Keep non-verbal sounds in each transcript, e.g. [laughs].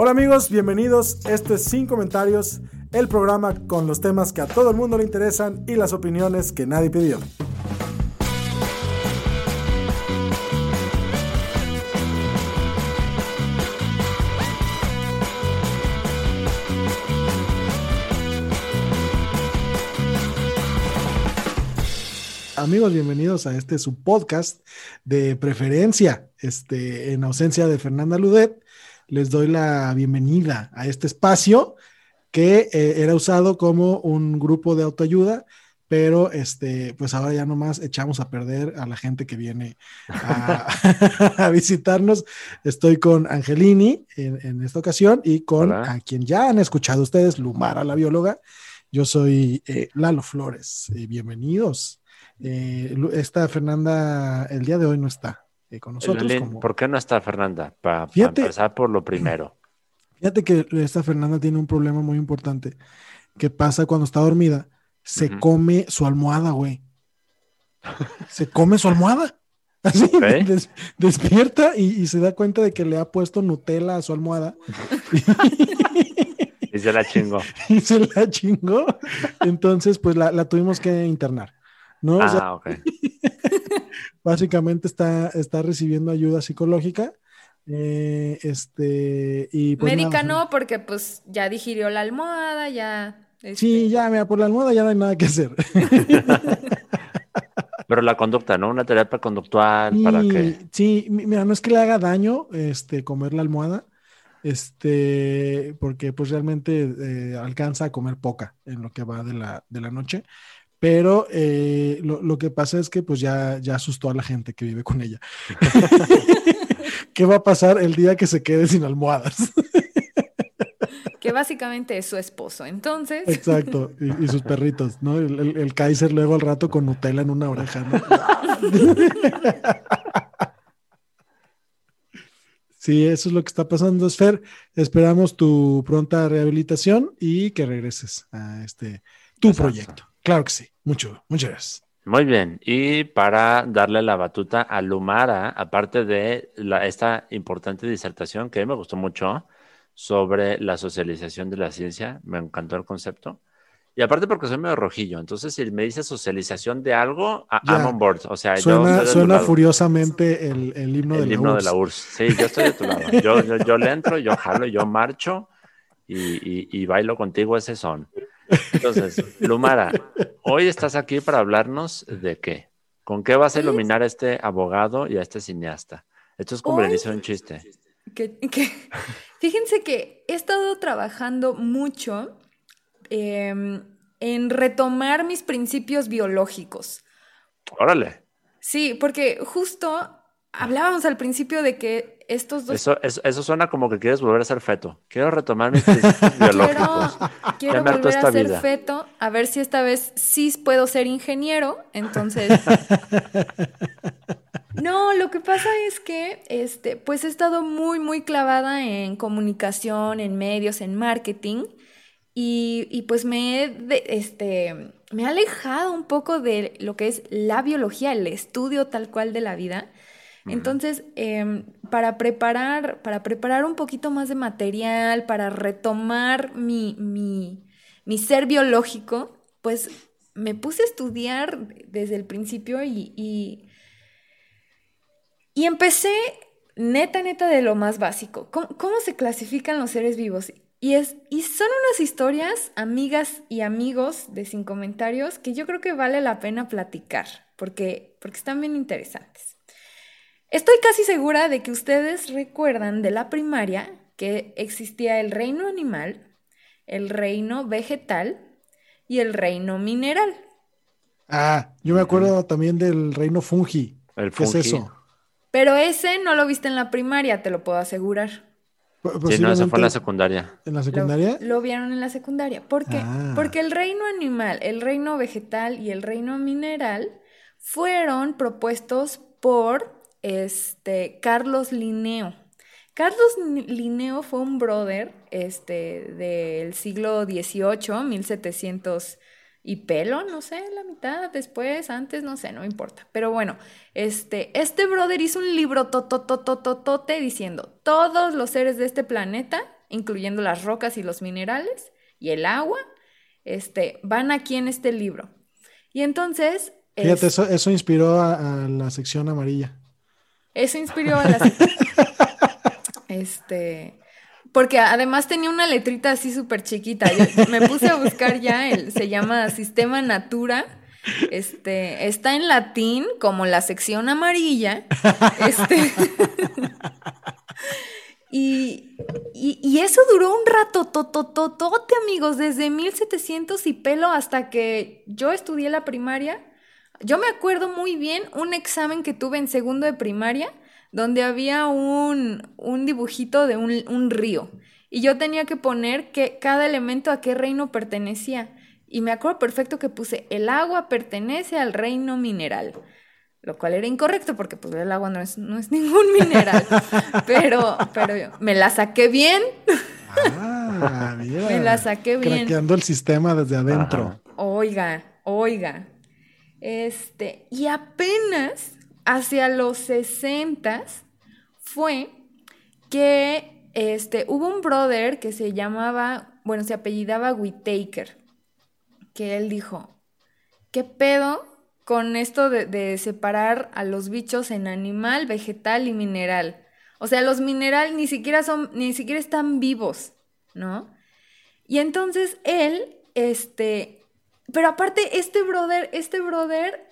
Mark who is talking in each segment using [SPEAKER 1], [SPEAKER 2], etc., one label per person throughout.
[SPEAKER 1] Hola amigos, bienvenidos. Esto es Sin Comentarios, el programa con los temas que a todo el mundo le interesan y las opiniones que nadie pidió. Amigos, bienvenidos a este su podcast de preferencia. Este, en ausencia de Fernanda Ludet, les doy la bienvenida a este espacio que eh, era usado como un grupo de autoayuda, pero este, pues ahora ya nomás echamos a perder a la gente que viene a, [laughs] a visitarnos. Estoy con Angelini en, en esta ocasión y con
[SPEAKER 2] Hola.
[SPEAKER 1] a quien ya han escuchado ustedes, Lumara, la bióloga. Yo soy eh, Lalo Flores. Eh, bienvenidos. Esta Fernanda el día de hoy no está eh, con nosotros.
[SPEAKER 2] Lulín,
[SPEAKER 1] como-
[SPEAKER 2] ¿Por qué no está Fernanda? Para
[SPEAKER 1] Fíjate-
[SPEAKER 2] empezar por lo primero. [clears throat]
[SPEAKER 1] Fíjate que esta Fernanda tiene un problema muy importante que pasa cuando está dormida. Se come su almohada, güey. Se come su almohada. [laughs] Así, des- despierta y, y se da cuenta de que le ha puesto Nutella a su almohada [laughs]
[SPEAKER 2] Y se la chingó. [laughs]
[SPEAKER 1] y se la chingó. Entonces, pues la, la tuvimos que internar. ¿no? O sea,
[SPEAKER 2] Ah, ok.
[SPEAKER 1] Básicamente está, está recibiendo ayuda psicológica. eh, este, y pues
[SPEAKER 3] Médica
[SPEAKER 1] nada,
[SPEAKER 3] no, porque pues ya digirió la almohada, ya.
[SPEAKER 1] Sí,
[SPEAKER 3] este,
[SPEAKER 1] ya, mira, por la almohada ya no hay nada que hacer. [laughs]
[SPEAKER 2] Pero la conducta, ¿no? Una terapia conductual para
[SPEAKER 1] Y-
[SPEAKER 2] que.
[SPEAKER 1] Sí, mi- mira, no es que le haga daño este, comer la almohada, este, porque pues realmente eh, alcanza a comer poca en lo que va de la, de la noche, pero eh, lo, lo que pasa es que pues ya, ya asustó a la gente que vive con ella. [laughs] ¿Qué va a pasar el día que se quede sin almohadas?
[SPEAKER 3] Que básicamente es su esposo. Entonces,
[SPEAKER 1] Exacto, y, y sus perritos, ¿no? El, el- el Kaiser luego al rato con Nutella en una oreja, ¿no? [laughs] Sí, eso es lo que está pasando, Esfer. Esperamos tu pronta rehabilitación y que regreses a este tu
[SPEAKER 2] Exacto.
[SPEAKER 1] proyecto. Claro que sí. Mucho, muchas gracias.
[SPEAKER 2] Muy bien. Y para darle la batuta a Lumara, aparte de la- esta importante disertación que a mí me gustó mucho sobre la socialización de la ciencia, me encantó el concepto. Y aparte porque soy medio rojillo, entonces si me dice socialización de algo, a-
[SPEAKER 1] Ya.
[SPEAKER 2] I'm on board. O sea, yo
[SPEAKER 1] Suena,
[SPEAKER 2] de tu
[SPEAKER 1] suena furiosamente el, el himno de
[SPEAKER 2] El
[SPEAKER 1] la
[SPEAKER 2] himno de
[SPEAKER 1] URSS.
[SPEAKER 2] la URSS. Sí, yo estoy de tu lado. Yo, yo, yo le entro, yo jalo, yo marcho y, y- y bailo contigo ese son. Entonces, Lumara, hoy estás aquí para hablarnos de qué. ¿Con qué vas a iluminar a este abogado y a este cineasta? Esto es como inicio de un chiste.
[SPEAKER 3] que, que- fíjense que he estado trabajando mucho em, en retomar mis principios biológicos.
[SPEAKER 2] Órale,
[SPEAKER 3] Sí, porque justo hablábamos al principio de que estos dos
[SPEAKER 2] eso, eso, eso suena como que quieres volver a ser feto. Quiero retomar mis principios biológicos. [laughs]
[SPEAKER 3] Quiero, quiero volver a ser
[SPEAKER 2] vida.
[SPEAKER 3] feto, a ver si esta vez sí puedo ser ingeniero. Entonces. [laughs] No, lo que pasa es que este, pues he estado muy, muy clavada en comunicación, en medios, en marketing. Y, y pues me he, de- este, me he alejado un poco de lo que es la biología, el estudio tal cual de la vida. Entonces, em, para preparar, para preparar un poquito más de material, para retomar mi, mi, mi ser biológico, pues me puse a estudiar desde el principio y, y, y empecé neta, neta de lo más básico. ¿Cómo, cómo se clasifican los seres vivos? Y, es, y son unas historias, amigas y amigos de Sin Comentarios, que yo creo que vale la pena platicar, porque, porque están bien interesantes. Estoy casi segura de que ustedes recuerdan de la primaria que existía el reino animal, el reino vegetal y el reino mineral.
[SPEAKER 1] Ah, yo me acuerdo también del reino fungi.
[SPEAKER 2] El
[SPEAKER 1] ¿Qué es eso?
[SPEAKER 3] Pero ese no lo viste en la primaria, te lo puedo asegurar.
[SPEAKER 1] P-
[SPEAKER 2] Sí, no, esa fue en la secundaria.
[SPEAKER 1] ¿En la
[SPEAKER 3] Lo-
[SPEAKER 1] secundaria?
[SPEAKER 3] Lo, vieron en la secundaria. ¿Por qué?
[SPEAKER 1] Ah.
[SPEAKER 3] Porque el reino animal, el reino vegetal y el reino mineral fueron propuestos por este Carlos Linneo. Carlos Linneo fue un brother este, del siglo XVIII, 1700 y pelo, no sé, la mitad, después, antes, no sé, no importa. Pero bueno, este, este brother hizo un libro tototototote diciendo, todos los seres de este planeta, incluyendo las rocas y los minerales y el agua, este, van aquí en este libro. Y entonces...
[SPEAKER 1] Fíjate,
[SPEAKER 3] es-
[SPEAKER 1] eso, eso inspiró a, a la sección amarilla.
[SPEAKER 3] Eso inspiró a las... [laughs] Este... Porque además tenía una letrita así súper chiquita. Yo me puse a buscar ya, se llama Sistema Natura. Este, está en latín como la sección amarilla. Este, [laughs] y, y, y eso duró un rato, totototote, amigos, desde 1700 y pelo hasta que yo estudié la primaria. Yo me acuerdo muy bien un examen que tuve en segundo de primaria, donde había un, un dibujito de un, un río. Y yo tenía que poner que cada elemento a qué reino pertenecía. Y me acuerdo perfecto que puse, el agua pertenece al reino mineral. Lo cual era incorrecto porque pues el agua no es, no es [laughs] ningún mineral. Pero, pero me la saqué bien.
[SPEAKER 1] Ah, mira. [laughs]
[SPEAKER 3] Me la saqué bien.
[SPEAKER 1] Craqueando el sistema desde adentro.
[SPEAKER 2] Ajá.
[SPEAKER 3] Oiga, oiga. Este, y apenas hacia los 60 fue que este, hubo un brother que se llamaba, bueno, se apellidaba Whitaker, que él dijo, ¿qué pedo con esto de, de separar a los bichos en animal, vegetal y mineral? O sea, los mineral ni siquiera son, ni siquiera están vivos, ¿no? Y entonces él, este, pero aparte, este brother, este brother,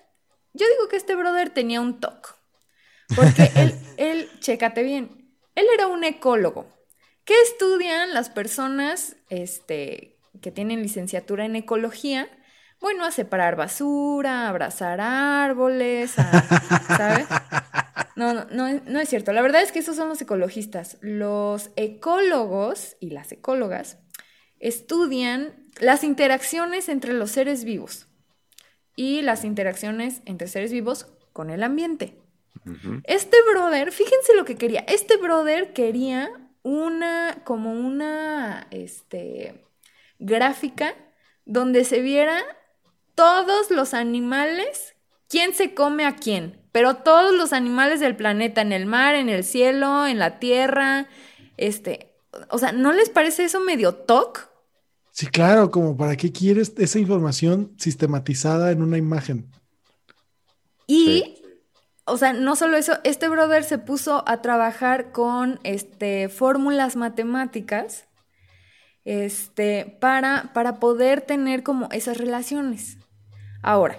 [SPEAKER 3] yo digo que este brother tenía un toque. Porque [laughs] él, él, chécate bien, él era un ecólogo. ¿Qué estudian las personas este, que tienen licenciatura en ecología? Bueno, a separar basura, a abrazar árboles, a- ¿sabes? No, no, no, no es cierto. La verdad es que esos son los ecologistas. Los ecólogos y las ecólogas estudian las interacciones entre los seres vivos y las interacciones entre seres vivos con el ambiente. Este brother, fíjense lo que quería. Este brother quería una, como una, este, gráfica donde se viera todos los animales, quién se come a quién, pero todos los animales del planeta, en el mar, en el cielo, en la tierra, este, o sea, ¿no les parece eso medio toc?
[SPEAKER 1] Sí, claro, como para qué quieres esa información sistematizada en una imagen.
[SPEAKER 3] Y,
[SPEAKER 2] Sí.
[SPEAKER 3] o sea, no solo eso, este brother se puso a trabajar con este, fórmulas matemáticas este, para, para poder tener como esas relaciones. Ahora,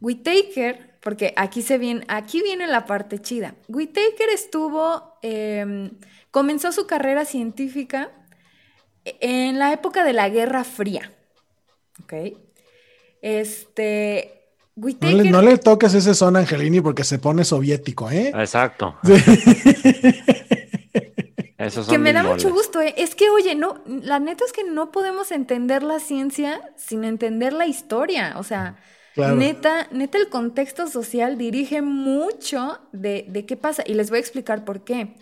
[SPEAKER 3] Whitaker, porque aquí, se viene, aquí viene la parte chida. Whitaker estuvo, em, comenzó su carrera científica en la época de la Guerra Fría. ¿Ok? Este.
[SPEAKER 1] No le, no le toques ese son Angelini porque se pone soviético, ¿eh?
[SPEAKER 2] Exacto. [laughs] Esos son
[SPEAKER 3] Que me da mucho gusto, ¿eh? Es que, oye, no, la neta es que no podemos entender la ciencia sin entender la historia. O sea,
[SPEAKER 1] Claro.
[SPEAKER 3] neta, neta, el contexto social dirige mucho de, de qué pasa. Y les voy a explicar por qué.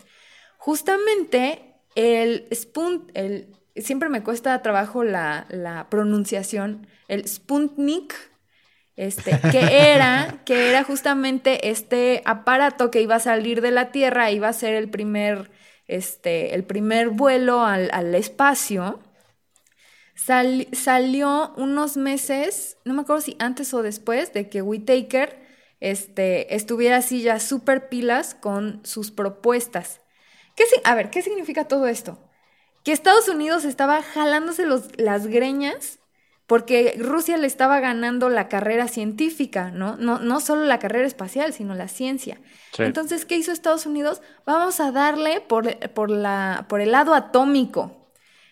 [SPEAKER 3] Justamente el Spunt, el, siempre me cuesta trabajo la, la pronunciación, el Sputnik, este, que era, que era justamente este aparato que iba a salir de la Tierra, iba a ser el primer, este, el primer vuelo al, al espacio. Sal- salió unos meses, no me acuerdo si antes o después de que Whitaker este, estuviera así ya súper pilas con sus propuestas. ¿Qué, a ver, ¿qué significa todo esto? Que Estados Unidos estaba jalándose los- las greñas porque Rusia le estaba ganando la carrera científica, ¿no? No, no solo la carrera espacial, sino la ciencia.
[SPEAKER 2] Sí.
[SPEAKER 3] Entonces, ¿qué hizo Estados Unidos? Vamos a darle por, por, la, por el lado atómico.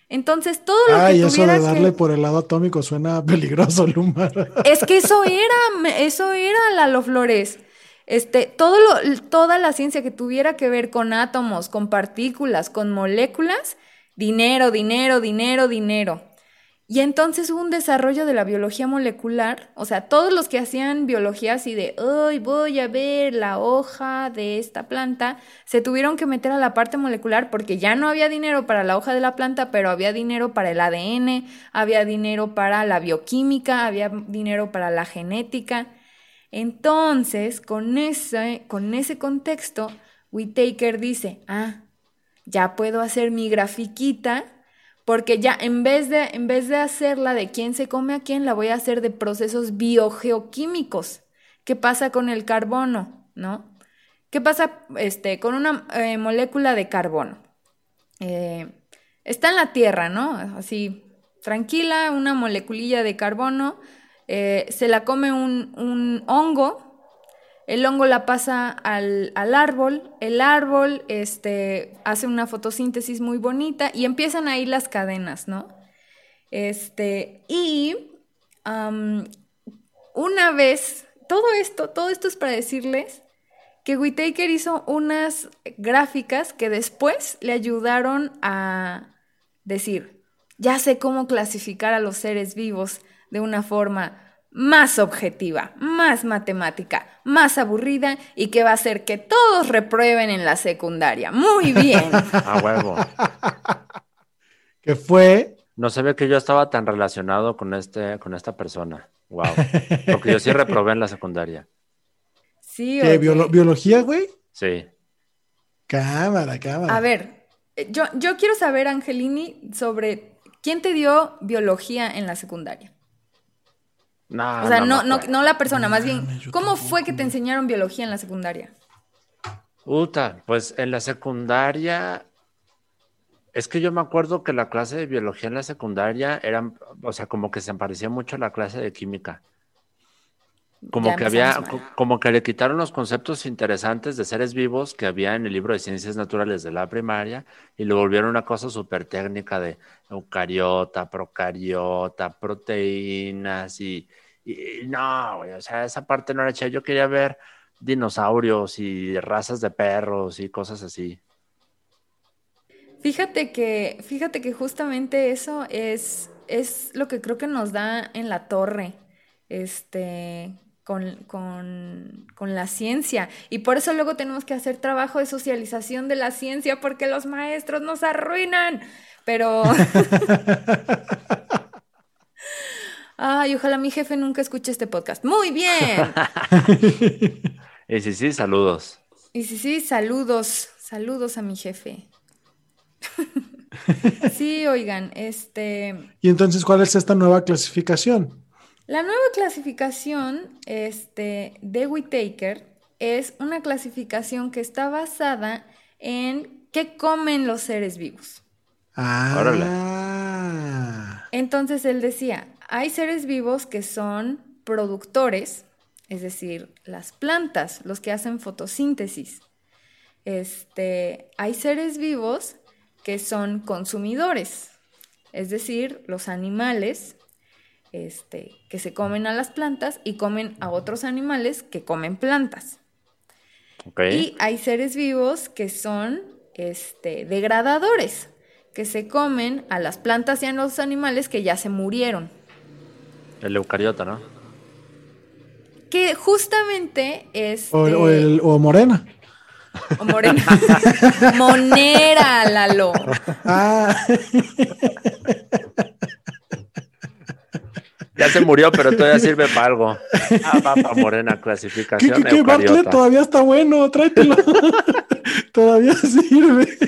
[SPEAKER 3] Entonces, todo lo
[SPEAKER 1] Ay,
[SPEAKER 3] que
[SPEAKER 1] eso
[SPEAKER 3] tuviera
[SPEAKER 1] de darle
[SPEAKER 3] que...
[SPEAKER 1] por el lado atómico suena [laughs] peligroso, Lumar.
[SPEAKER 3] Es que eso era, eso era Lalo Flores. Este, todo lo, toda la ciencia que tuviera que ver con átomos, con partículas, con moléculas, dinero, dinero, dinero, dinero. Y entonces hubo un desarrollo de la biología molecular, o sea, todos los que hacían biología así de, hoy voy a ver la hoja de esta planta, se tuvieron que meter a la parte molecular porque ya no había dinero para la hoja de la planta, pero había dinero para el ADN, había dinero para la bioquímica, había dinero para la genética. Entonces, con ese, con ese contexto, Whitaker dice, ah, ya puedo hacer mi grafiquita porque ya en vez de en vez de hacerla de quién se come a quién, la voy a hacer de procesos biogeoquímicos. ¿Qué pasa con el carbono, no? ¿Qué pasa este, con una eh, molécula de carbono? Eh, está en la Tierra, ¿no? Así, tranquila, una moleculilla de carbono, eh, se la come un, un hongo, el hongo la pasa al, al árbol, el árbol este, hace una fotosíntesis muy bonita y empiezan ahí las cadenas, ¿no? Este, y una vez, todo esto, todo esto es para decirles que Whitaker hizo unas gráficas que después le ayudaron a decir, ya sé cómo clasificar a los seres vivos de una forma más objetiva, más matemática, más aburrida y que va a hacer que todos reprueben en la secundaria. Muy bien. [laughs]
[SPEAKER 2] A huevo.
[SPEAKER 1] que fue
[SPEAKER 2] No sabía que yo estaba tan relacionado con este, con esta persona. Wow. Porque yo sí reprobé en la secundaria.
[SPEAKER 3] Sí,
[SPEAKER 1] ¿qué,
[SPEAKER 3] oye.
[SPEAKER 1] biolo- biología, güey.
[SPEAKER 2] Sí.
[SPEAKER 1] Cámara, cámara.
[SPEAKER 3] A ver, eh, yo, yo quiero saber, Angelini, sobre quién te dio biología en la secundaria.
[SPEAKER 2] No,
[SPEAKER 3] O sea, no, no,
[SPEAKER 2] acuerdo.
[SPEAKER 3] no la persona, más bien, ¿cómo fue que te enseñaron biología en la secundaria?
[SPEAKER 2] Uta, pues en la secundaria, es que yo me acuerdo que la clase de biología en la secundaria era, o sea, como que se parecía mucho a la clase de química. Como que había,
[SPEAKER 3] mal.
[SPEAKER 2] como que le quitaron los conceptos interesantes de seres vivos que había en el libro de ciencias naturales de la primaria y lo volvieron una cosa súper técnica de eucariota, procariota, proteínas y, y- y no, güey, o sea, esa parte no era chida. Yo quería ver dinosaurios y razas de perros y cosas así.
[SPEAKER 3] Fíjate que, fíjate que justamente eso es, es lo que creo que nos da en la torre, este, con, con, con la ciencia. Y por eso luego tenemos que hacer trabajo de socialización de la ciencia, porque los maestros nos arruinan. Pero, [laughs] ay, ojalá mi jefe nunca escuche este podcast. Muy bien. [laughs]
[SPEAKER 2] Y sí, sí, saludos.
[SPEAKER 3] Y sí, sí, saludos, saludos a mi jefe. [laughs] Sí, oigan, este,
[SPEAKER 1] Y entonces, ¿cuál es esta nueva clasificación?
[SPEAKER 3] La nueva clasificación, este, de Whitaker es una clasificación que está basada en qué comen los seres vivos.
[SPEAKER 1] Ah.
[SPEAKER 3] Entonces él decía, hay seres vivos que son productores, es decir, las plantas, los que hacen fotosíntesis. Este, hay seres vivos que son consumidores, es decir, los animales este, que se comen a las plantas y comen a otros animales que comen plantas.
[SPEAKER 2] ¿Ok?
[SPEAKER 3] Y hay seres vivos que son este, degradadores, que se comen a las plantas y a los animales que ya se murieron.
[SPEAKER 2] El eucariota, ¿no?
[SPEAKER 3] Que justamente este,
[SPEAKER 1] O, o el- o morena.
[SPEAKER 3] o morena. [laughs] Monera, Lalo.
[SPEAKER 1] Ah,
[SPEAKER 2] Ya se murió, pero todavía [laughs] sirve para algo. Ah, va para morena,
[SPEAKER 1] ¿qué,
[SPEAKER 2] clasificación
[SPEAKER 1] qué, qué, Bartlett? Todavía está bueno, tráetelo. [laughs] todavía sirve.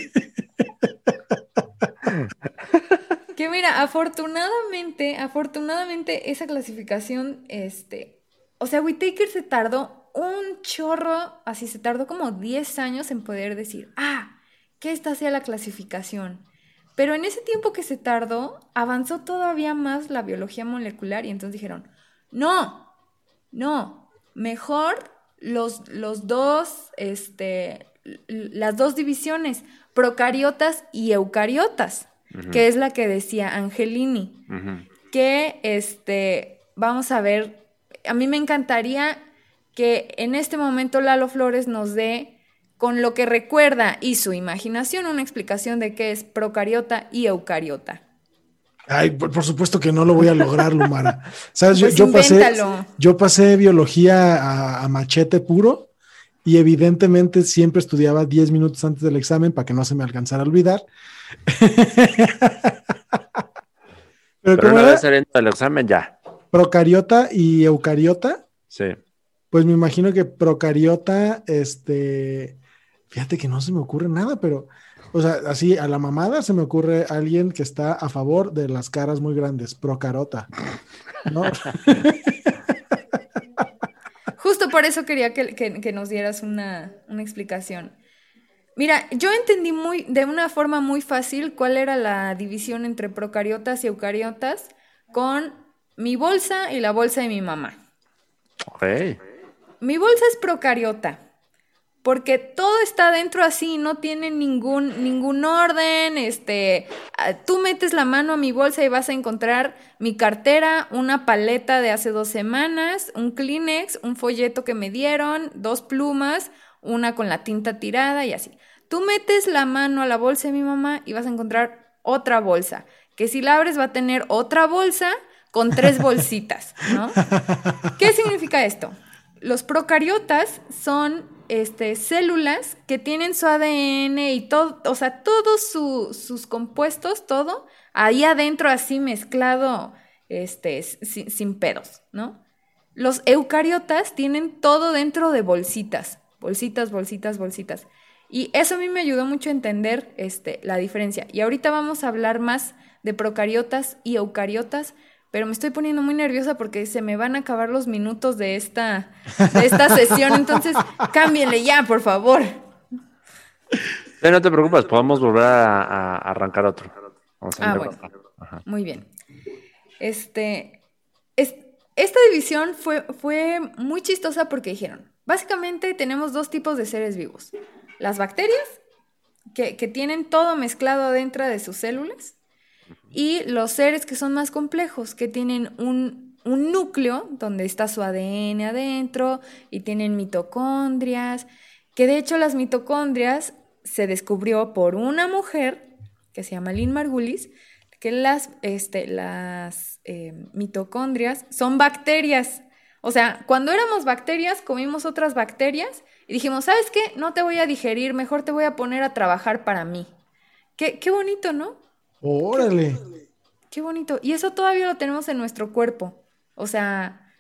[SPEAKER 3] Que mira, afortunadamente, afortunadamente esa clasificación, este, o sea, Whitaker se tardó un chorro, así se tardó como 10 años en poder decir, ah, que esta sea la clasificación. Pero en ese tiempo que se tardó, avanzó todavía más la biología molecular y entonces dijeron, no, no, mejor los, los dos, este, las dos divisiones, procariotas y eucariotas. que es la que decía Angelini, que este, vamos a ver, a mí me encantaría que en este momento Lalo Flores nos dé con lo que recuerda y su imaginación una explicación de qué es procariota y eucariota.
[SPEAKER 1] Ay, por, supuesto que no lo voy a lograr, Lumara. [laughs] Sabes, yo, pues pasé, yo pasé biología a, machete puro y evidentemente siempre estudiaba 10 minutos antes del examen para que no se me alcanzara a olvidar. [laughs]
[SPEAKER 2] Pero, Pero una vez el examen ya.
[SPEAKER 1] Procariota y eucariota.
[SPEAKER 2] Sí.
[SPEAKER 1] Pues me imagino que procariota, este, fíjate que no se me ocurre nada, pero o sea, así a la mamada se me ocurre alguien que está a favor de las caras muy grandes, procarota. ¿no? [laughs]
[SPEAKER 3] Justo por eso quería que, nos dieras una, explicación. Mira, yo entendí muy, de una forma muy fácil cuál era la división entre procariotas y eucariotas con mi bolsa y la bolsa de mi mamá.
[SPEAKER 2] Ok.
[SPEAKER 3] Mi bolsa es procariota porque todo está dentro así, no tiene ningún, ningún orden, este, ah, tú metes la mano a mi bolsa y vas a encontrar mi cartera, una paleta de hace dos semanas, un Kleenex, un folleto que me dieron, dos plumas, una con la tinta tirada y así. Tú metes la mano a la bolsa de mi mamá y vas a encontrar otra bolsa, que si la abres va a tener otra bolsa con tres bolsitas, ¿no? [laughs] ¿Qué significa esto? Los procariotas son este, células que tienen su ADN y todo, o sea, todos sus compuestos, todo, ahí adentro así mezclado, este, sin, pedos, ¿no? Los eucariotas tienen todo dentro de bolsitas, bolsitas, bolsitas, bolsitas. Y eso a mí me ayudó mucho a entender este, la diferencia. Y ahorita vamos a hablar más de procariotas y eucariotas, pero me estoy poniendo muy nerviosa porque se me van a acabar los minutos de esta, de esta [laughs] sesión, entonces cámbienle ya, por favor.
[SPEAKER 2] no te preocupes, podemos volver a, arrancar otro.
[SPEAKER 3] ah, bueno. Muy bien. Este, esta división fue, fue muy chistosa porque dijeron, básicamente tenemos dos tipos de seres vivos. Las bacterias, que, que tienen todo mezclado dentro de sus células, y los seres que son más complejos, que tienen un, un núcleo donde está su ADN adentro y tienen mitocondrias, que de hecho las mitocondrias se descubrió por una mujer que se llama Lynn Margulis, que las, este, las eh, mitocondrias son bacterias. O sea, cuando éramos bacterias, comimos otras bacterias y dijimos, ¿sabes qué? No te voy a digerir, mejor te voy a poner a trabajar para mí. Qué, qué bonito, ¿no?
[SPEAKER 1] Órale.
[SPEAKER 3] Qué bonito. Y eso todavía lo tenemos en nuestro cuerpo. O sea,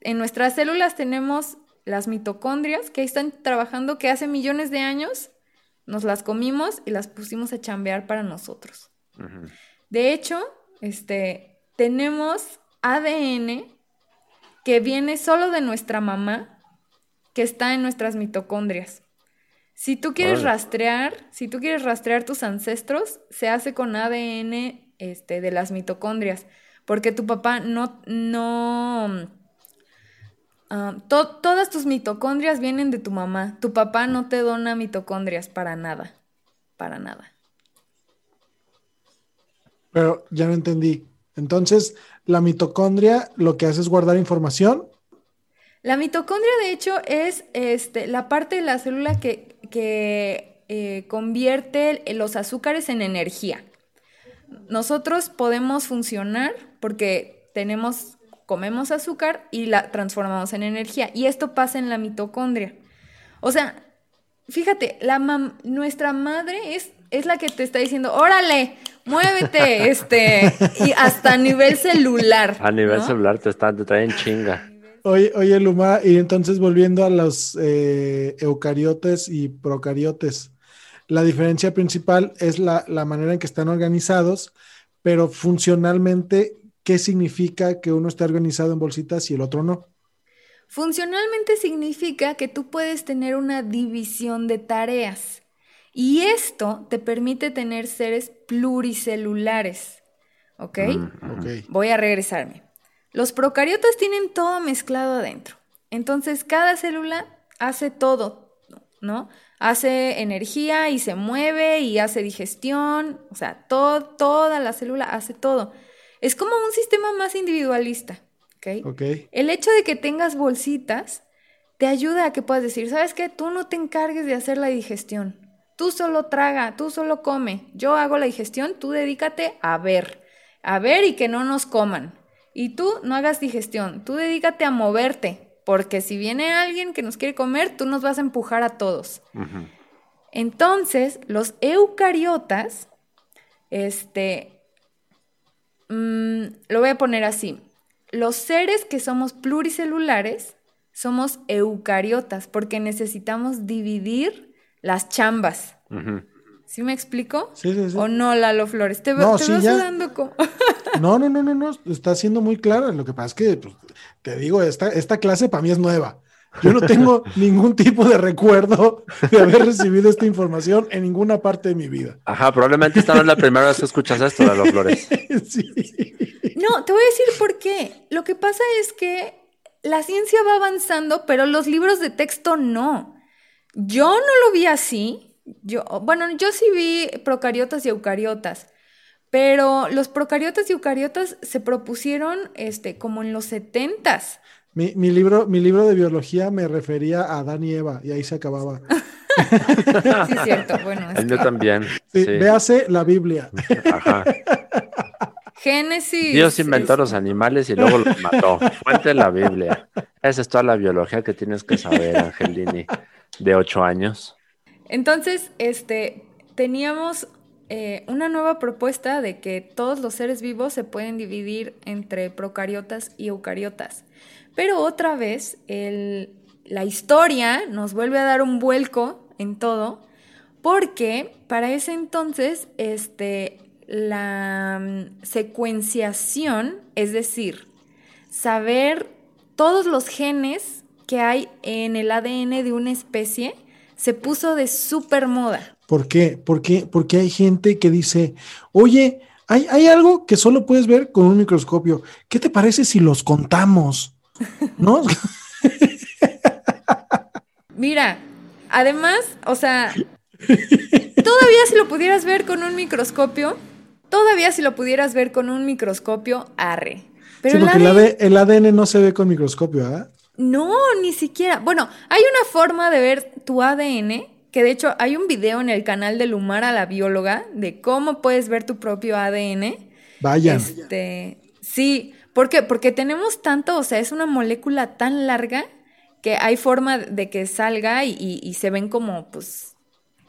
[SPEAKER 3] en nuestras células tenemos las mitocondrias que ahí están trabajando, que hace millones de años nos las comimos y las pusimos a chambear para nosotros. De hecho, este, tenemos ADN que viene solo de nuestra mamá, que está en nuestras mitocondrias. Si tú quieres rastrear, si tú quieres rastrear tus ancestros, se hace con ADN este, de las mitocondrias, porque tu papá no, no, ah, todas tus mitocondrias vienen de tu mamá. Tu papá no te dona mitocondrias para nada, para nada.
[SPEAKER 1] Pero ya no entendí. Entonces, la mitocondria lo que hace es guardar información
[SPEAKER 3] la mitocondria, de hecho, es este, la parte de la célula que, que eh, convierte los azúcares en energía. Nosotros podemos funcionar porque tenemos, comemos azúcar y la transformamos en energía. Y esto pasa en la mitocondria. O sea, fíjate, la nuestra madre es, es la que te está diciendo, órale, muévete, [laughs] este, y hasta a nivel celular.
[SPEAKER 2] A nivel celular te, están, te traen chinga.
[SPEAKER 1] Oye, oye, Luma, y entonces volviendo a los eh, eucariotes y procariotes, la diferencia principal es la, manera en que están organizados, pero funcionalmente, ¿qué significa que uno está organizado en bolsitas y el otro no?
[SPEAKER 3] Funcionalmente significa que tú puedes tener una división de tareas y esto te permite tener seres pluricelulares. ¿Ok?
[SPEAKER 1] Mm, okay.
[SPEAKER 3] Voy a regresarme. Los procariotas tienen todo mezclado adentro. Entonces, cada célula hace todo, ¿no? hace energía y se mueve y hace digestión, o sea, todo, toda la célula hace todo. Es como un sistema más individualista, ¿ok?
[SPEAKER 1] Ok.
[SPEAKER 3] El hecho de que tengas bolsitas te ayuda a que puedas decir, ¿sabes qué? Tú no te encargues de hacer la digestión. Tú solo traga, tú solo come. Yo hago la digestión, tú dedícate a ver. A ver y que no nos coman. Y tú no hagas digestión, tú dedícate a moverte. Porque si viene alguien que nos quiere comer, tú nos vas a empujar a todos. Entonces, los eucariotas, este, mm, lo voy a poner así. Los seres que somos pluricelulares somos eucariotas porque necesitamos dividir las chambas. ¿Sí me explico?
[SPEAKER 1] Sí, sí, sí.
[SPEAKER 3] ¿O no, Lalo Flores? Te,
[SPEAKER 1] No,
[SPEAKER 3] te
[SPEAKER 1] sí,
[SPEAKER 3] veo
[SPEAKER 1] ya.
[SPEAKER 3] sudando como... [laughs]
[SPEAKER 1] No, no, no, no, no, está siendo muy clara. Lo que pasa es que, pues, te digo, esta, esta clase para mí es nueva. Yo no tengo [laughs] ningún tipo de recuerdo de haber recibido esta información en ninguna parte de mi vida.
[SPEAKER 2] Ajá, probablemente esta no es la primera vez que escuchas esto, Lalo Flores. [laughs]
[SPEAKER 1] Sí.
[SPEAKER 3] No, te voy a decir por qué. Lo que pasa es que la ciencia va avanzando, pero los libros de texto no. Yo no lo vi así. Yo, bueno, yo sí vi procariotas y eucariotas, pero los procariotas y eucariotas se propusieron este, como en los setentas.
[SPEAKER 1] Mi, mi libro, mi libro de biología me refería a Adán y Eva y ahí se acababa. [laughs]
[SPEAKER 3] Sí, es cierto. Bueno, es que
[SPEAKER 2] también.
[SPEAKER 1] Sí,
[SPEAKER 2] sí.
[SPEAKER 1] Véase la Biblia.
[SPEAKER 2] Ajá. [laughs]
[SPEAKER 3] Génesis.
[SPEAKER 2] Dios inventó
[SPEAKER 3] es-
[SPEAKER 2] los animales y luego los mató. Fuente la Biblia. Esa es toda la biología que tienes que saber, Angelini, de ocho años.
[SPEAKER 3] Entonces, este, teníamos eh, una nueva propuesta de que todos los seres vivos se pueden dividir entre procariotas y eucariotas. Pero otra vez, la historia nos vuelve a dar un vuelco en todo, porque para ese entonces, este, la mm, secuenciación, es decir, saber todos los genes que hay en el ADN de una especie, se puso de súper moda.
[SPEAKER 1] ¿Por qué? ¿Por qué? Porque hay gente que dice, oye, hay, hay algo que solo puedes ver con un microscopio. ¿Qué te parece si los contamos? [laughs] ¿No?
[SPEAKER 3] Mira, además, o sea, todavía si lo pudieras ver con un microscopio, todavía si lo pudieras ver con un microscopio, arre. Pero
[SPEAKER 1] sí,
[SPEAKER 3] el
[SPEAKER 1] porque el,
[SPEAKER 3] ADN
[SPEAKER 1] AD el ADN no se ve con microscopio, ¿ah?
[SPEAKER 3] No, ni siquiera. Bueno, hay una forma de ver tu ADN, que de hecho hay un video en el canal de Lumara, la bióloga, de cómo puedes ver tu propio ADN.
[SPEAKER 1] Vayan.
[SPEAKER 3] Este, sí, ¿por qué? Porque tenemos tanto, o sea, es una molécula tan larga que hay forma de que salga y, y- y se ven como, pues,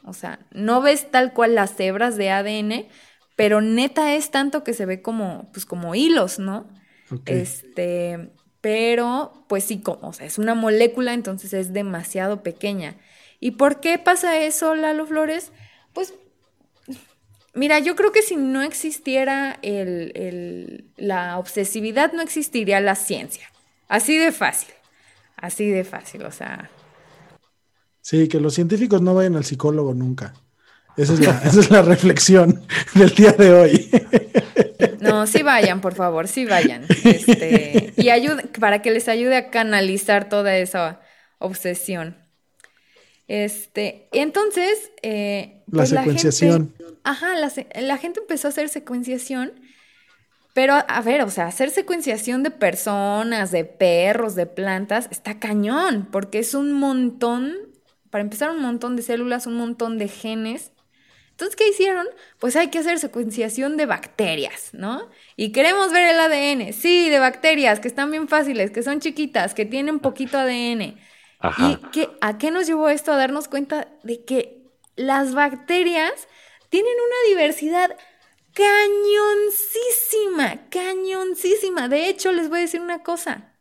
[SPEAKER 3] o sea, no ves tal cual las hebras de ADN, pero neta es tanto que se ve como, pues, como hilos, ¿no? Este, pero, pues sí, como, o sea, es una molécula, entonces es demasiado pequeña. ¿Y por qué pasa eso, Lalo Flores? Pues Mira, yo creo que si no existiera el- el- la obsesividad, no existiría la ciencia. Así de fácil. Así de fácil, o sea.
[SPEAKER 1] Sí, que los científicos no vayan al psicólogo nunca. Esa es la, [laughs] esa es la reflexión del día de hoy.
[SPEAKER 3] No, sí vayan, por favor, sí vayan. Este, y ayude, para que les ayude a canalizar toda esa obsesión. Este, entonces, eh,
[SPEAKER 1] La
[SPEAKER 3] pues
[SPEAKER 1] secuenciación.
[SPEAKER 3] gente- ajá, la, la gente empezó a hacer secuenciación, pero a ver, o sea, hacer secuenciación de personas, de perros, de plantas, está cañón, porque es un montón, para empezar, un montón de células, un montón de genes. Entonces, ¿qué hicieron? Pues hay que hacer secuenciación de bacterias, ¿no? Y queremos ver el ADN, sí, de bacterias, que están bien fáciles, que son chiquitas, que tienen poquito ADN.
[SPEAKER 2] Ajá.
[SPEAKER 3] ¿Y qué, a qué nos llevó esto? A darnos cuenta de que las bacterias tienen una diversidad cañoncísima, cañoncísima. De hecho, les voy a decir una cosa.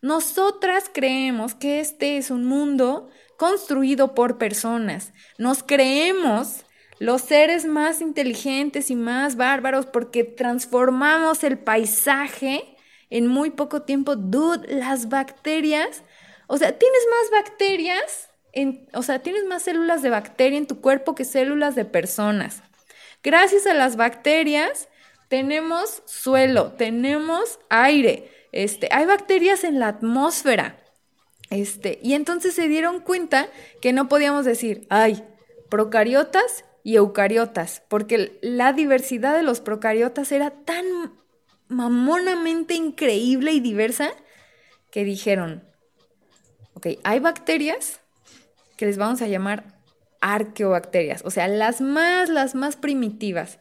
[SPEAKER 3] Nosotras creemos que este es un mundo construido por personas. Nos creemos los seres más inteligentes y más bárbaros porque transformamos el paisaje en muy poco tiempo. Dude, las bacterias, o sea, tienes más bacterias, en, o sea, tienes más células de bacteria en tu cuerpo que células de personas. Gracias a las bacterias tenemos suelo, tenemos aire, este, hay bacterias en la atmósfera. Este, y entonces se dieron cuenta que no podíamos decir, ay, procariotas y eucariotas, porque la diversidad de los procariotas era tan mamonamente increíble y diversa que dijeron, ok, hay bacterias que les vamos a llamar arqueobacterias, o sea, las más, las más primitivas,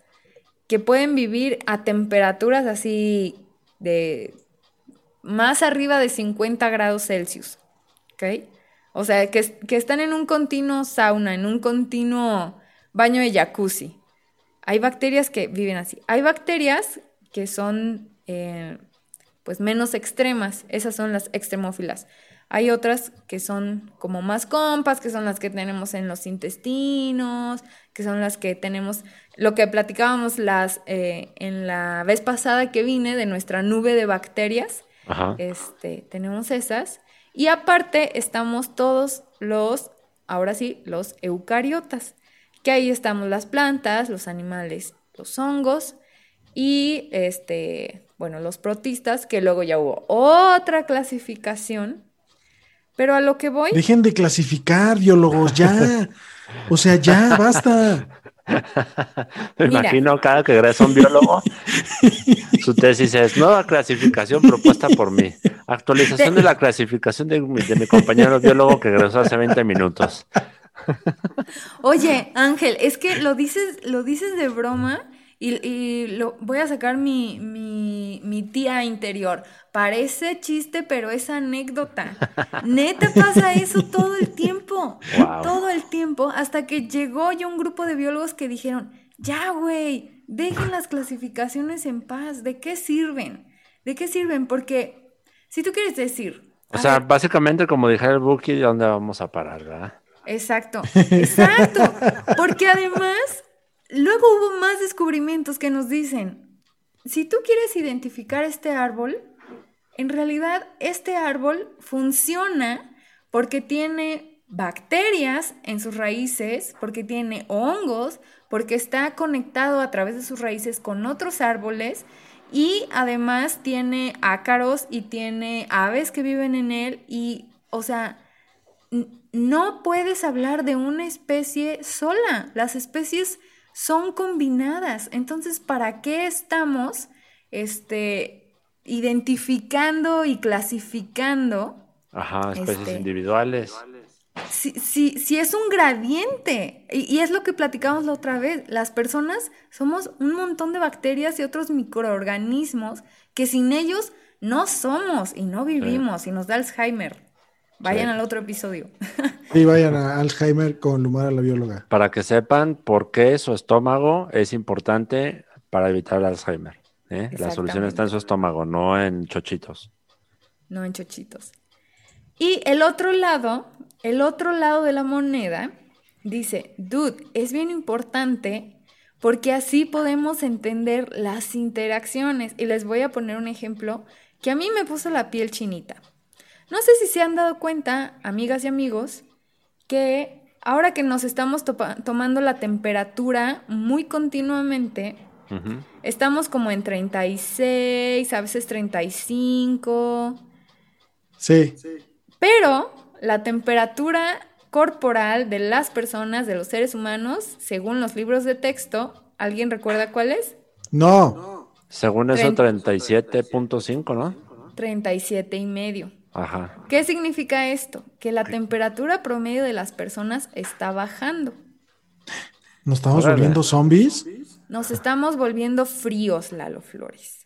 [SPEAKER 3] que pueden vivir a temperaturas así de más arriba de 50 grados Celsius, ¿ok? O sea, que, que están en un continuo sauna, en un continuo baño de jacuzzi. Hay bacterias que viven así. Hay bacterias que son eh, pues menos extremas. Esas son las extremófilas. Hay otras que son como más compas, que son las que tenemos en los intestinos, que son las que tenemos, lo que platicábamos las, eh, en la vez pasada que vine de nuestra nube de bacterias. Este, tenemos esas. Y aparte estamos todos los, ahora sí, los eucariotas, que ahí estamos las plantas, los animales, los hongos y este, bueno, los protistas, que luego ya hubo otra clasificación. Pero a lo que voy.
[SPEAKER 1] Dejen de clasificar, biólogos, ya. O sea, ya, basta.
[SPEAKER 2] Me imagino cada que egresa un biólogo, su tesis es nueva clasificación propuesta por mí. Actualización de, la clasificación de, de mi compañero biólogo que egresó hace 20 minutos. [laughs]
[SPEAKER 3] Oye, Ángel, es que lo dices, lo dices de broma y, lo, voy a sacar mi, mi, tía interior. Parece chiste, pero es anécdota. Neta pasa eso todo el tiempo. Todo el tiempo. Hasta que llegó ya un grupo de biólogos que dijeron, ya, güey, dejen las clasificaciones en paz. ¿De qué sirven? ¿De qué sirven? Porque si tú quieres decir...
[SPEAKER 2] O sea, básicamente como dijera el Buki, ¿dónde vamos a parar, verdad?
[SPEAKER 3] Exacto, [laughs] exacto. Porque además, luego hubo más descubrimientos que nos dicen, si tú quieres identificar este árbol, en realidad este árbol funciona porque tiene bacterias en sus raíces, porque tiene hongos, porque está conectado a través de sus raíces con otros árboles y además tiene ácaros y tiene aves que viven en él y, o sea, no puedes hablar de una especie sola. Las especies son combinadas. Entonces, ¿para qué estamos este, identificando y clasificando?
[SPEAKER 2] Ajá, especies este, individuales.
[SPEAKER 3] Si, si, es un gradiente, y, y, es lo que platicamos la otra vez, las personas somos un montón de bacterias y otros microorganismos que sin ellos no somos y no vivimos y nos da Alzheimer. Vayan al otro episodio. [laughs]
[SPEAKER 1] Y vayan a Alzheimer con Lumara la bióloga.
[SPEAKER 2] Para que sepan por qué su estómago es importante para evitar el Alzheimer. ¿eh? La solución está en su estómago, no en chochitos.
[SPEAKER 3] No en chochitos. Y el otro lado, el otro lado de la moneda, dice, dude, es bien importante porque así podemos entender las interacciones. Y les voy a poner un ejemplo que a mí me puso la piel chinita. No sé si se han dado cuenta, amigas y amigos, que ahora que nos estamos tomando la temperatura muy continuamente, estamos como en 36, a veces 35.
[SPEAKER 1] Sí.
[SPEAKER 3] Pero la temperatura corporal de las personas, de los seres humanos, según los libros de texto, ¿alguien recuerda cuál es?
[SPEAKER 1] No.
[SPEAKER 2] Según eso, 37.5, ¿no?
[SPEAKER 3] 37 y medio.
[SPEAKER 2] Ajá.
[SPEAKER 3] ¿Qué significa esto? Que la temperatura promedio de las personas está bajando.
[SPEAKER 1] ¿Nos estamos volviendo zombies?
[SPEAKER 3] Nos estamos volviendo fríos, Lalo Flores.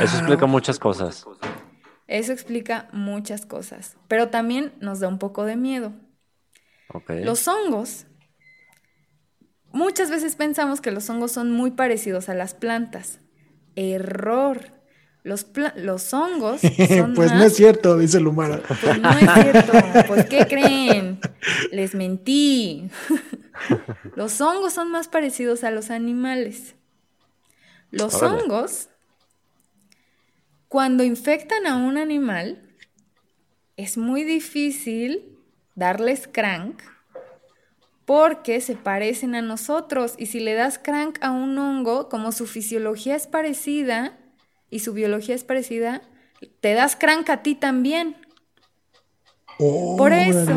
[SPEAKER 2] Eso explica muchas cosas.
[SPEAKER 3] Eso explica muchas cosas, pero también nos da un poco de miedo. Los hongos, muchas veces pensamos que los hongos son muy parecidos a las plantas. Error. Los, los hongos [laughs] son
[SPEAKER 1] Pues no es cierto, dice Lumara.
[SPEAKER 3] Pues no es cierto. Pues ¿qué creen? Les mentí. [laughs] los hongos son más parecidos a los animales. Los hongos, cuando infectan a un animal, es muy difícil darles crank porque se parecen a nosotros. Y si le das crank a un hongo, como su fisiología es parecida, y su biología es parecida, te das crank a ti también. Por eso,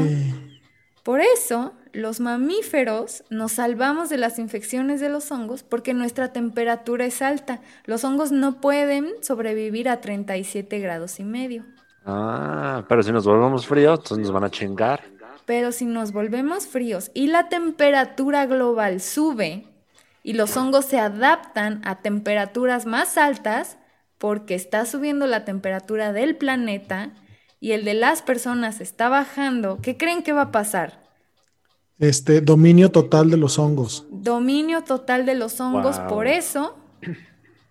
[SPEAKER 3] por eso los mamíferos nos salvamos de las infecciones de los hongos porque nuestra temperatura es alta. Los hongos no pueden sobrevivir a 37 grados y medio.
[SPEAKER 2] Ah, pero si nos volvemos fríos, entonces nos van a chingar.
[SPEAKER 3] Pero si nos volvemos fríos y la temperatura global sube y los hongos se adaptan a temperaturas más altas porque está subiendo la temperatura del planeta y el de las personas está bajando, ¿qué creen que va a pasar?
[SPEAKER 1] Este, dominio total de los hongos.
[SPEAKER 3] Dominio total de los hongos, por eso,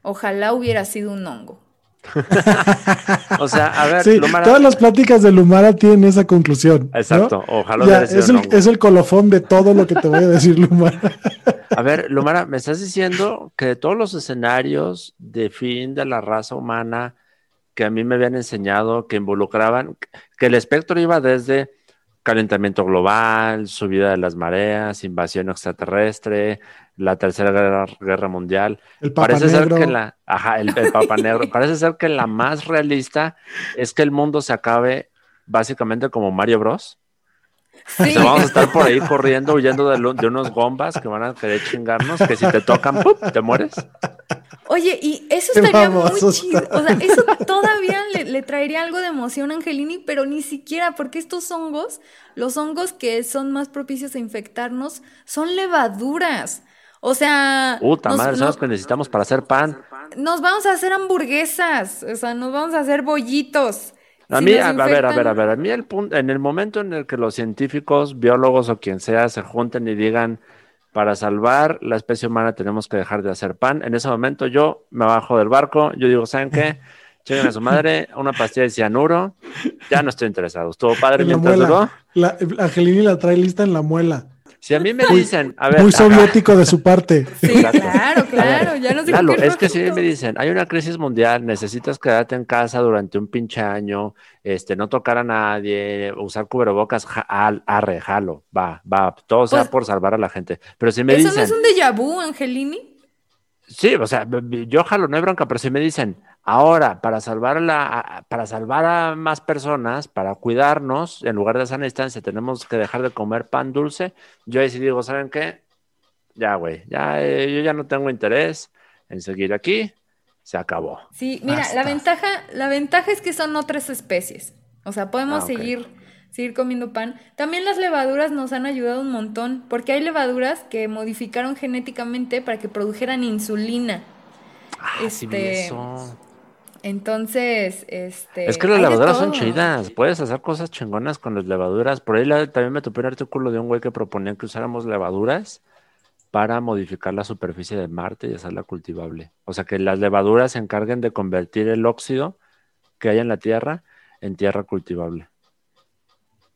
[SPEAKER 3] ojalá hubiera sido un hongo. [laughs]
[SPEAKER 2] o sea, a ver,
[SPEAKER 1] todas las pláticas de Lumara tienen esa conclusión.
[SPEAKER 2] Exacto, ojalá
[SPEAKER 1] es, el, es el colofón de todo lo que te voy a decir, Lumara.
[SPEAKER 2] a ver, Lumara, me estás diciendo que de todos los escenarios de fin de la raza humana que a mí me habían enseñado que involucraban, que el espectro iba desde calentamiento global, subida de las mareas, invasión extraterrestre, la tercera guerra, mundial.
[SPEAKER 1] El Papa parece
[SPEAKER 2] ser que la, ajá, el, Papa Negro, [laughs] parece ser que la más realista es que el mundo se acabe básicamente como Mario Bros. vamos a estar por ahí corriendo, huyendo de, de, unos bombas que van a querer chingarnos, que si te tocan, te mueres.
[SPEAKER 3] Oye, y eso estaría muy chido. O sea, eso [laughs] todavía le, traería algo de emoción a Angelini, pero ni siquiera, porque estos hongos, los hongos que son más propicios a infectarnos, son levaduras. O sea.
[SPEAKER 2] Puta madre, son los que necesitamos para hacer pan.
[SPEAKER 3] Nos vamos a hacer hamburguesas, o sea, nos vamos a hacer bollitos.
[SPEAKER 2] A mí, a, ver, a ver, a ver, a mí el punto, en el momento en el que los científicos, biólogos o quien sea se junten y digan, para salvar la especie humana tenemos que dejar de hacer pan. En ese momento yo me bajo del barco, yo digo, ¿saben qué? [laughs] Lleguen a su madre, una pastilla de cianuro, ya no estoy interesado. Estuvo padre mientras duró.
[SPEAKER 1] La, Angelini la trae lista en la muela.
[SPEAKER 2] Si a mí me dicen, a ver.
[SPEAKER 1] Muy soviético de su parte. [laughs]
[SPEAKER 3] Sí, claro, claro. Ya no sé
[SPEAKER 2] claro, es que si me dicen, hay una crisis mundial, necesitas quedarte en casa durante un pinche año, este, no tocar a nadie, usar cubrebocas, al, arre, jalo, va, va, todo sea pues, por salvar a la gente. Pero si me
[SPEAKER 3] ¿Eso
[SPEAKER 2] dicen.
[SPEAKER 3] ¿Eso no es un déjà vu, Angelini?
[SPEAKER 2] Sí, o sea, yo jalo, no hay bronca, pero si me dicen, ahora, para salvar, la, para salvar a más personas, para cuidarnos, en lugar de sana distancia, tenemos que dejar de comer pan dulce, yo ahí sí digo, ¿saben qué? Ya, güey, ya, eh, yo ya no tengo interés en seguir aquí, se acabó.
[SPEAKER 3] Sí, mira, la ventaja, la ventaja es que son otras especies. O sea, podemos ah, seguir, seguir comiendo pan. También las levaduras nos han ayudado un montón, porque hay levaduras que modificaron genéticamente para que produjeran insulina.
[SPEAKER 2] Ah, este, eso.
[SPEAKER 3] Entonces, este.
[SPEAKER 2] Es que las levaduras son chidas. Puedes hacer cosas chingonas con las levaduras. Por ahí también me topé un artículo de un güey que proponía que usáramos levaduras para modificar la superficie de Marte y hacerla cultivable. O sea, que las levaduras se encarguen de convertir el óxido que hay en la Tierra en tierra cultivable.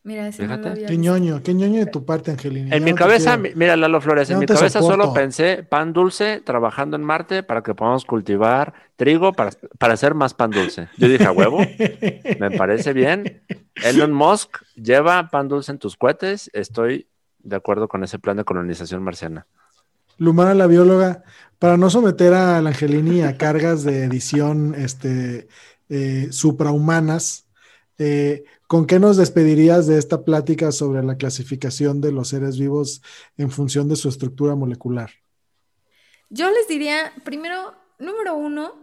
[SPEAKER 3] Mira, ese Fíjate.
[SPEAKER 1] qué ñoño, qué ñoño de tu parte, Angelina.
[SPEAKER 2] En mi cabeza, mira, Lalo Flores, en mi cabeza solo pensé pan dulce trabajando en Marte para que podamos cultivar trigo para, para hacer más pan dulce. Yo dije, a huevo, me parece bien. Elon Musk lleva pan dulce en tus cohetes. Estoy de acuerdo con ese plan de colonización marciana.
[SPEAKER 1] Lumara, la bióloga, para no someter a la Angelini a cargas de edición este, eh, suprahumanas, eh, ¿con qué nos despedirías de esta plática sobre la clasificación de los seres vivos en función de su estructura molecular?
[SPEAKER 3] Yo les diría, primero, número uno,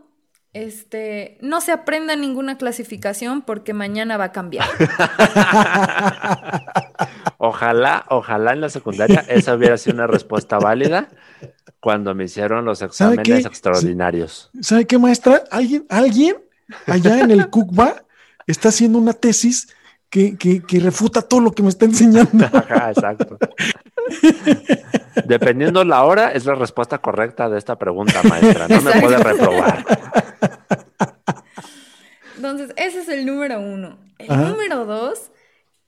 [SPEAKER 3] este, no se aprenda ninguna clasificación porque mañana va a cambiar. [laughs]
[SPEAKER 2] ojalá, ojalá en la secundaria esa hubiera sido una respuesta válida cuando me hicieron los exámenes extraordinarios.
[SPEAKER 1] ¿Sabe qué, maestra? ¿Alguien, alguien allá en el [laughs] CUCBA está haciendo una tesis que, refuta todo lo que me está enseñando. [laughs]
[SPEAKER 2] exacto. Dependiendo la hora, es la respuesta correcta de esta pregunta, maestra. No me puede reprobar.
[SPEAKER 3] Entonces, ese es el número uno. El número dos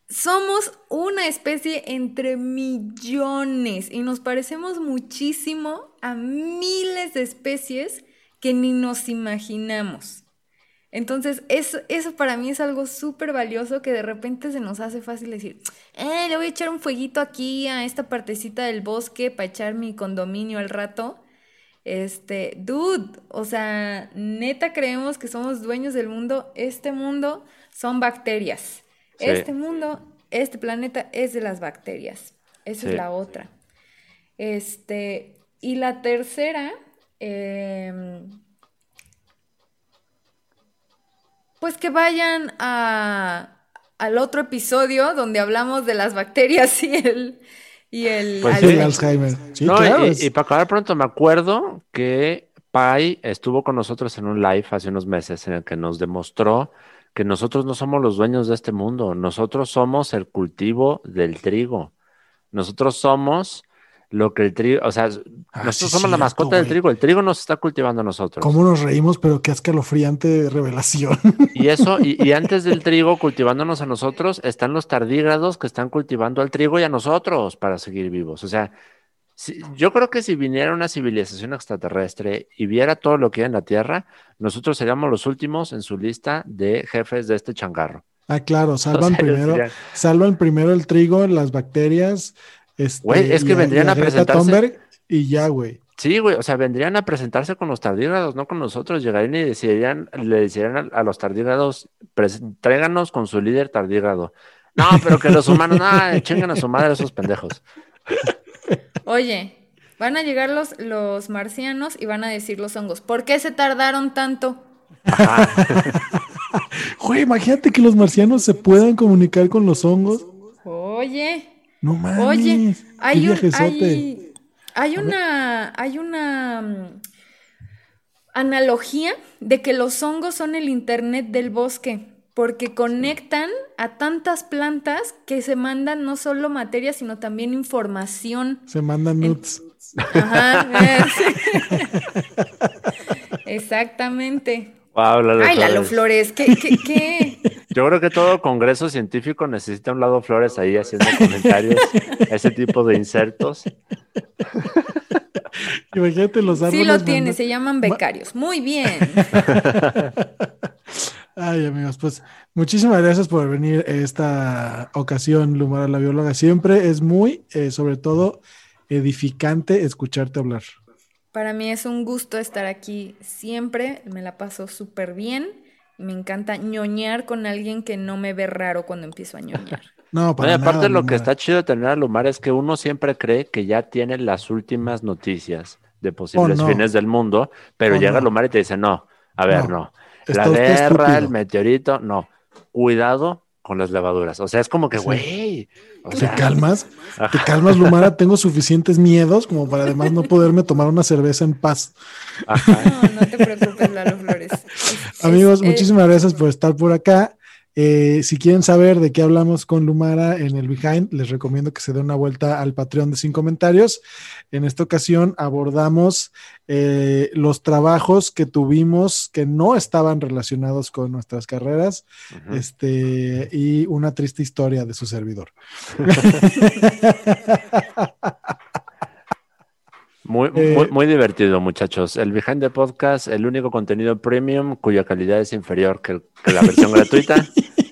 [SPEAKER 3] somos una especie entre millones y nos parecemos muchísimo a miles de especies que ni nos imaginamos. Entonces, eso, eso para mí es algo súper valioso que de repente se nos hace fácil decir, eh, le voy a echar un fueguito aquí a esta partecita del bosque para echar mi condominio al rato. Este, dude, o sea, neta creemos que somos dueños del mundo. Este mundo son bacterias. Este mundo, este planeta es de las bacterias. Esa es la otra. Este, y la tercera, em, pues que vayan a, al otro episodio donde hablamos de las bacterias y el, y el,
[SPEAKER 2] pues
[SPEAKER 1] Alzheimer.
[SPEAKER 2] y, para acabar pronto, me acuerdo que Pai estuvo con nosotros en un live hace unos meses en el que nos demostró que nosotros no somos los dueños de este mundo, nosotros somos el cultivo del trigo, nosotros somos lo que el trigo, o sea, ah, nosotros somos la mascota del trigo, el trigo nos está cultivando a nosotros.
[SPEAKER 1] ¿Cómo nos reímos? Pero qué escalofriante revelación.
[SPEAKER 2] Y eso, y, [laughs] antes del trigo cultivándonos a nosotros, están los tardígrados que están cultivando al trigo y a nosotros para seguir vivos. O sea, yo creo que si viniera una civilización extraterrestre y viera todo lo que hay en la Tierra, nosotros seríamos los últimos en su lista de jefes de este changarro.
[SPEAKER 1] Ah, claro, [laughs] salvan primero, salvan primero el trigo, las bacterias, este,
[SPEAKER 2] güey, es que vendrían a, presentarse.
[SPEAKER 1] y ya, güey.
[SPEAKER 2] Sí, güey, o sea, vendrían a presentarse con los tardígrados, no con nosotros. Llegarían y decidirían, le dirían a, los tardígrados, tráiganos con su líder tardígrado. No, pero que los humanos, no, [laughs] chingan a su madre esos pendejos.
[SPEAKER 3] Oye, van a llegar los, los marcianos y van a decir los hongos, ¿por qué se tardaron tanto? [laughs]
[SPEAKER 1] Güey, imagínate que los marcianos se puedan comunicar con los hongos.
[SPEAKER 3] Oye.
[SPEAKER 1] No mames. Oye,
[SPEAKER 3] hay, hay, una, hay una mm, analogía de que los hongos son el internet del bosque, porque conectan a tantas plantas que se mandan no solo materia, sino también información.
[SPEAKER 1] Se mandan nuts.
[SPEAKER 3] Ajá. [laughs] Exactamente. Ay, Lalo Flores, ¿qué, qué, qué? [laughs]
[SPEAKER 2] Yo creo que todo congreso científico necesita un lado Flores ahí haciendo comentarios, [laughs] ese tipo de insertos. [laughs]
[SPEAKER 1] Imagínate los árboles.
[SPEAKER 3] Sí lo tiene, se llaman becarios. Muy bien.
[SPEAKER 1] Ay, amigos, pues muchísimas gracias por venir esta ocasión, Lumara la bióloga. Siempre es muy, eh, sobre todo, edificante escucharte hablar.
[SPEAKER 3] Para mí es un gusto estar aquí siempre, me la paso súper bien. Me encanta ñoñar con alguien que no me ve raro cuando empiezo a ñoñar. [laughs]
[SPEAKER 2] No, para aparte lo que está chido de tener a Lumar es que uno siempre cree que ya tiene las últimas noticias de posibles oh, fines del mundo, pero oh, llega Lumar y te dice, no, a ver, no. La guerra, el meteorito, no. Cuidado con las levaduras. O sea, es como que, güey.
[SPEAKER 1] ¿Te calmas? [laughs] ¿Te calmas, Lumara? Tengo suficientes miedos como para además no poderme tomar una cerveza en paz.
[SPEAKER 3] No, no te preocupes, Lalo Flores. [laughs]
[SPEAKER 1] Amigos, muchísimas gracias por estar por acá. Eh, si quieren saber de qué hablamos con Lumara en el Behind, les recomiendo que se den una vuelta al Patreon de Sin Comentarios. En esta ocasión abordamos eh, los trabajos que tuvimos que no estaban relacionados con nuestras carreras este, y una triste historia de su servidor. [laughs]
[SPEAKER 2] Muy, eh, muy, divertido, muchachos. El Behind the Podcast, el único contenido premium cuya calidad es inferior que, la versión gratuita.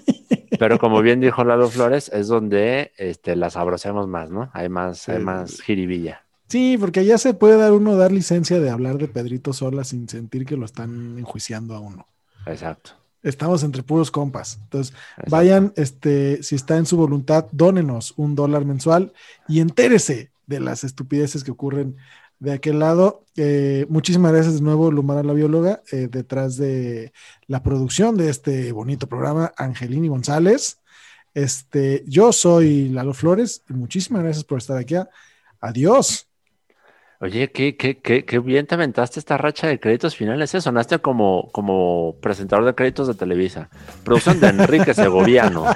[SPEAKER 2] [laughs] Pero como bien dijo Lalo Flores, es donde este, las abrocemos más, ¿no? Hay más, hay más jiribilla.
[SPEAKER 1] Sí, porque ya se puede dar uno dar licencia de hablar de Pedrito sola sin sentir que lo están enjuiciando a uno.
[SPEAKER 2] Exacto.
[SPEAKER 1] Estamos entre puros compas. Entonces, vayan, este, si está en su voluntad, dónenos un dólar mensual y entérese de las estupideces que ocurren de aquel lado. Eh, muchísimas gracias de nuevo, Lumara la bióloga, eh, detrás de la producción de este bonito programa, Angelini González. Este, yo soy Lalo Flores y muchísimas gracias por estar aquí. Adiós.
[SPEAKER 2] Oye, qué, qué, qué, qué bien te aventaste esta racha de créditos finales. ¿eh? Sonaste como, como presentador de créditos de Televisa. Producción de Enrique [laughs] Segoviano. [laughs]